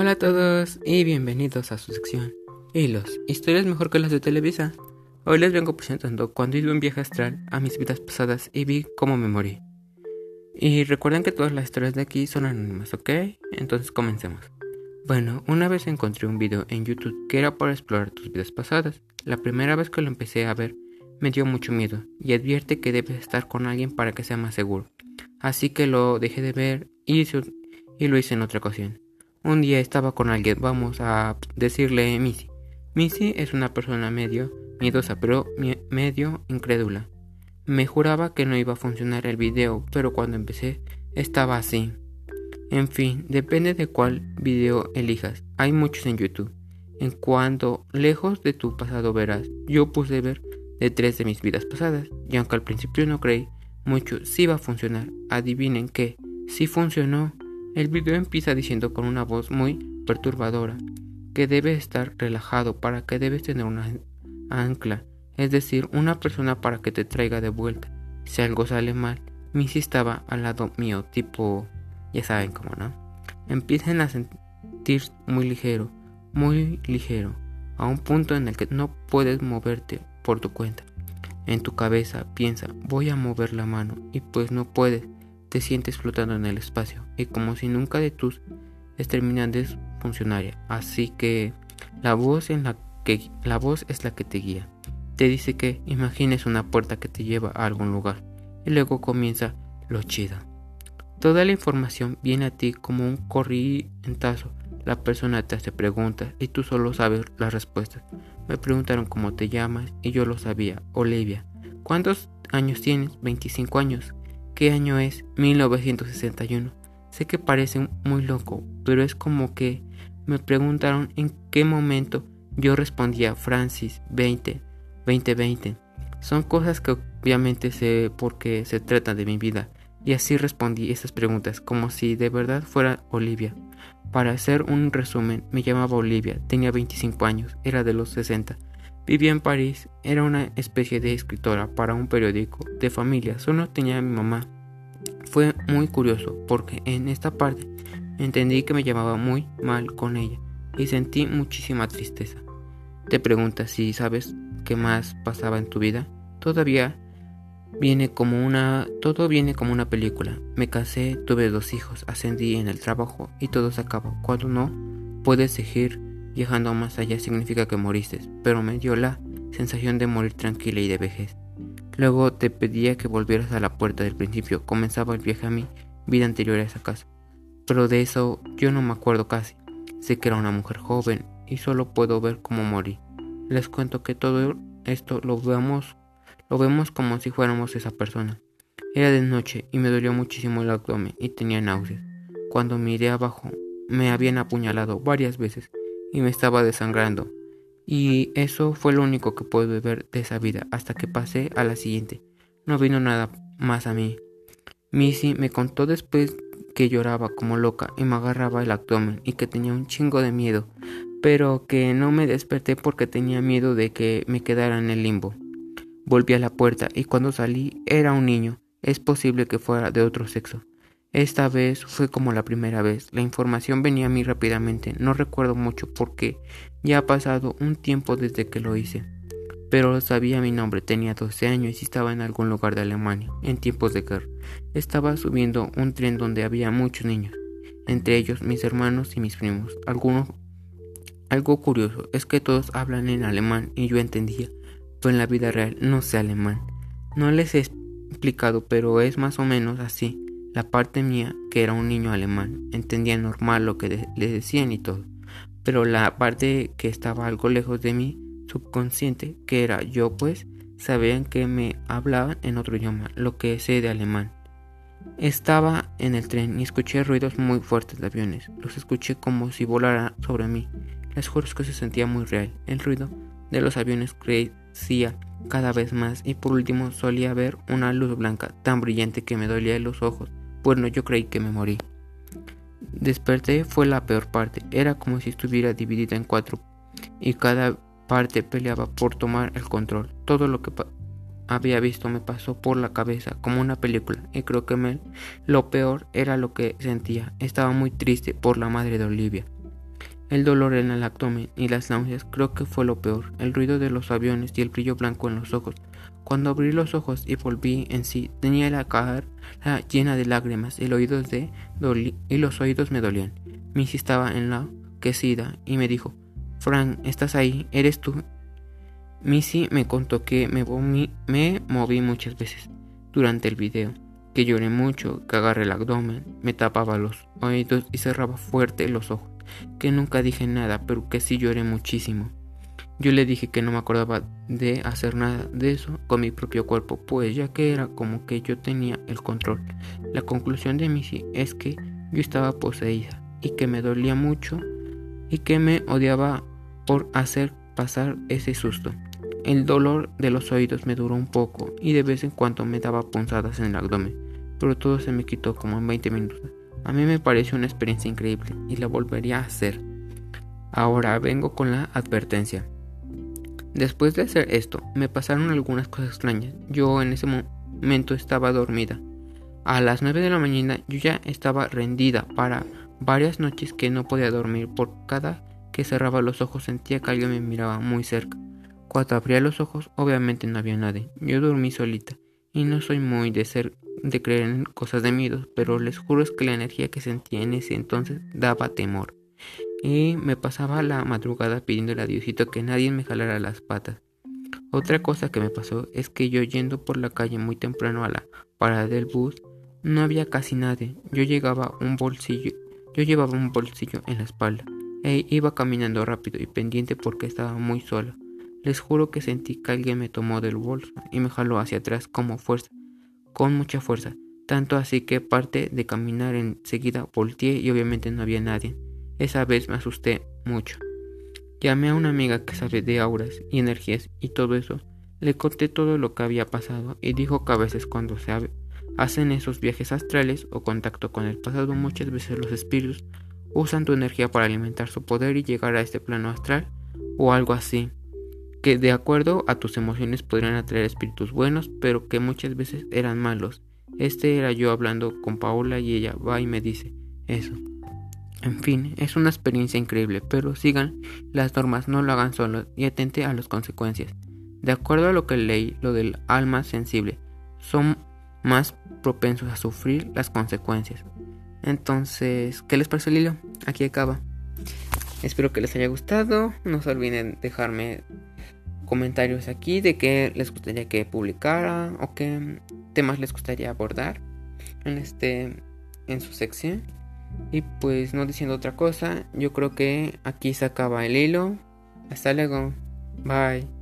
Hola a todos y bienvenidos a su sección Hilos, historias mejor que las de Televisa. Hoy les vengo presentando cuando hice un viaje astral a mis vidas pasadas y vi cómo me morí. Y recuerden que todas las historias de aquí son anónimas, ¿ok? Entonces comencemos. Bueno, una vez encontré un video en YouTube que era para explorar tus vidas pasadas. La primera vez que lo empecé a ver me dio mucho miedo y advierte que debes estar con alguien para que sea más seguro. Así que lo dejé de ver y, y lo hice en otra ocasión. Un día estaba con alguien, vamos a decirle Missy. Missy es una persona medio miedosa, pero medio incrédula. Me juraba que no iba a funcionar el video, pero cuando empecé estaba así. En fin, depende de cuál video elijas. Hay muchos en YouTube. En cuanto lejos de tu pasado verás, yo puse ver de tres de mis vidas pasadas, y aunque al principio no creí mucho si iba a funcionar, adivinen que si funcionó. El video empieza diciendo con una voz muy perturbadora que debes estar relajado para que debes tener una ancla, es decir, una persona para que te traiga de vuelta. Si algo sale mal, Missy estaba al lado mío, tipo, ya saben cómo, ¿no? Empiezan a sentir muy ligero, muy ligero, a un punto en el que no puedes moverte por tu cuenta. En tu cabeza piensa, voy a mover la mano y pues no puedes te sientes flotando en el espacio y como si nunca de tus extremidades funcionaria. Así que la voz, en la, que, la voz es la que te guía. Te dice que imagines una puerta que te lleva a algún lugar y luego comienza lo chido. Toda la información viene a ti como un corrientazo. La persona te hace preguntas y tú solo sabes las respuestas. Me preguntaron cómo te llamas y yo lo sabía. Olivia. ¿Cuántos años tienes? 25 años. ¿Qué año es? 1961. Sé que parece muy loco, pero es como que me preguntaron en qué momento yo respondía Francis 20, 2020. Son cosas que obviamente sé porque se trata de mi vida. Y así respondí esas preguntas, como si de verdad fuera Olivia. Para hacer un resumen, me llamaba Olivia, tenía 25 años, era de los 60. Vivía en París, era una especie de escritora para un periódico de familia, solo tenía a mi mamá. Fue muy curioso porque en esta parte entendí que me llamaba muy mal con ella y sentí muchísima tristeza. Te preguntas si sabes qué más pasaba en tu vida. Todavía viene como una todo viene como una película. Me casé, tuve dos hijos, ascendí en el trabajo y todo se acabó. Cuando no puedes seguir Viajando más allá significa que moriste, pero me dio la sensación de morir tranquila y de vejez. Luego te pedía que volvieras a la puerta del principio. Comenzaba el viaje a mi vida anterior a esa casa. Pero de eso yo no me acuerdo casi. Sé que era una mujer joven y solo puedo ver cómo morí. Les cuento que todo esto lo vemos, lo vemos como si fuéramos esa persona. Era de noche y me dolió muchísimo el abdomen y tenía náuseas. Cuando miré abajo, me habían apuñalado varias veces y me estaba desangrando. Y eso fue lo único que pude ver de esa vida hasta que pasé a la siguiente. No vino nada más a mí. Missy me contó después que lloraba como loca y me agarraba el abdomen y que tenía un chingo de miedo, pero que no me desperté porque tenía miedo de que me quedara en el limbo. Volví a la puerta y cuando salí era un niño. Es posible que fuera de otro sexo. Esta vez fue como la primera vez. La información venía a mí rápidamente. No recuerdo mucho porque ya ha pasado un tiempo desde que lo hice. Pero sabía mi nombre. Tenía 12 años y estaba en algún lugar de Alemania, en tiempos de guerra. Estaba subiendo un tren donde había muchos niños, entre ellos mis hermanos y mis primos. Algunos algo curioso es que todos hablan en alemán y yo entendía, pero en la vida real no sé alemán. No les he explicado, pero es más o menos así. La parte mía, que era un niño alemán, entendía normal lo que le decían y todo, pero la parte que estaba algo lejos de mí, subconsciente, que era yo pues, sabían que me hablaban en otro idioma, lo que sé de alemán. Estaba en el tren y escuché ruidos muy fuertes de aviones. Los escuché como si volaran sobre mí. Les juro que se sentía muy real. El ruido de los aviones crecía cada vez más y por último solía ver una luz blanca tan brillante que me dolía los ojos. Bueno, yo creí que me morí. Desperté fue la peor parte. Era como si estuviera dividida en cuatro y cada parte peleaba por tomar el control. Todo lo que había visto me pasó por la cabeza como una película y creo que me, lo peor era lo que sentía. Estaba muy triste por la madre de Olivia. El dolor en el abdomen y las náuseas creo que fue lo peor, el ruido de los aviones y el brillo blanco en los ojos. Cuando abrí los ojos y volví en sí, tenía la cara llena de lágrimas, y los oídos me dolían. Missy estaba enloquecida y me dijo, Frank, ¿estás ahí? ¿Eres tú? Missy me contó que me, me moví muchas veces durante el video, que lloré mucho, que agarré el abdomen, me tapaba los oídos y cerraba fuerte los ojos, que nunca dije nada, pero que sí lloré muchísimo. Yo le dije que no me acordaba de hacer nada de eso con mi propio cuerpo, pues ya que era como que yo tenía el control. La conclusión de Missy es que yo estaba poseída y que me dolía mucho y que me odiaba por hacer pasar ese susto. El dolor de los oídos me duró un poco y de vez en cuando me daba punzadas en el abdomen, pero todo se me quitó como en 20 minutos. A mí me pareció una experiencia increíble y la volvería a hacer. Ahora vengo con la advertencia. Después de hacer esto, me pasaron algunas cosas extrañas. Yo en ese momento estaba dormida. A las 9 de la mañana yo ya estaba rendida para varias noches que no podía dormir. Por cada que cerraba los ojos sentía que alguien me miraba muy cerca. Cuando abría los ojos, obviamente no había nadie. Yo dormí solita y no soy muy de ser de creer en cosas de miedo, pero les juro es que la energía que sentía en ese entonces daba temor y me pasaba la madrugada pidiéndole a Diosito que nadie me jalara las patas. Otra cosa que me pasó es que yo yendo por la calle muy temprano a la parada del bus, no había casi nadie. Yo llegaba un bolsillo, yo llevaba un bolsillo en la espalda e iba caminando rápido y pendiente porque estaba muy sola. Les juro que sentí que alguien me tomó del bolso y me jaló hacia atrás como fuerza, con mucha fuerza, tanto así que parte de caminar enseguida volteé y obviamente no había nadie. Esa vez me asusté mucho. Llamé a una amiga que sabe de auras y energías y todo eso. Le conté todo lo que había pasado y dijo que a veces cuando se hacen esos viajes astrales o contacto con el pasado muchas veces los espíritus usan tu energía para alimentar su poder y llegar a este plano astral o algo así. Que de acuerdo a tus emociones podrían atraer espíritus buenos pero que muchas veces eran malos. Este era yo hablando con Paola y ella va y me dice eso. En fin, es una experiencia increíble, pero sigan las normas, no lo hagan solo y atente a las consecuencias. De acuerdo a lo que leí, lo del alma sensible, son más propensos a sufrir las consecuencias. Entonces, ¿qué les parece el hilo? Aquí acaba. Espero que les haya gustado. No se olviden dejarme comentarios aquí de qué les gustaría que publicara o qué temas les gustaría abordar en este en su sección. Y pues no diciendo otra cosa, yo creo que aquí se acaba el hilo. Hasta luego. Bye.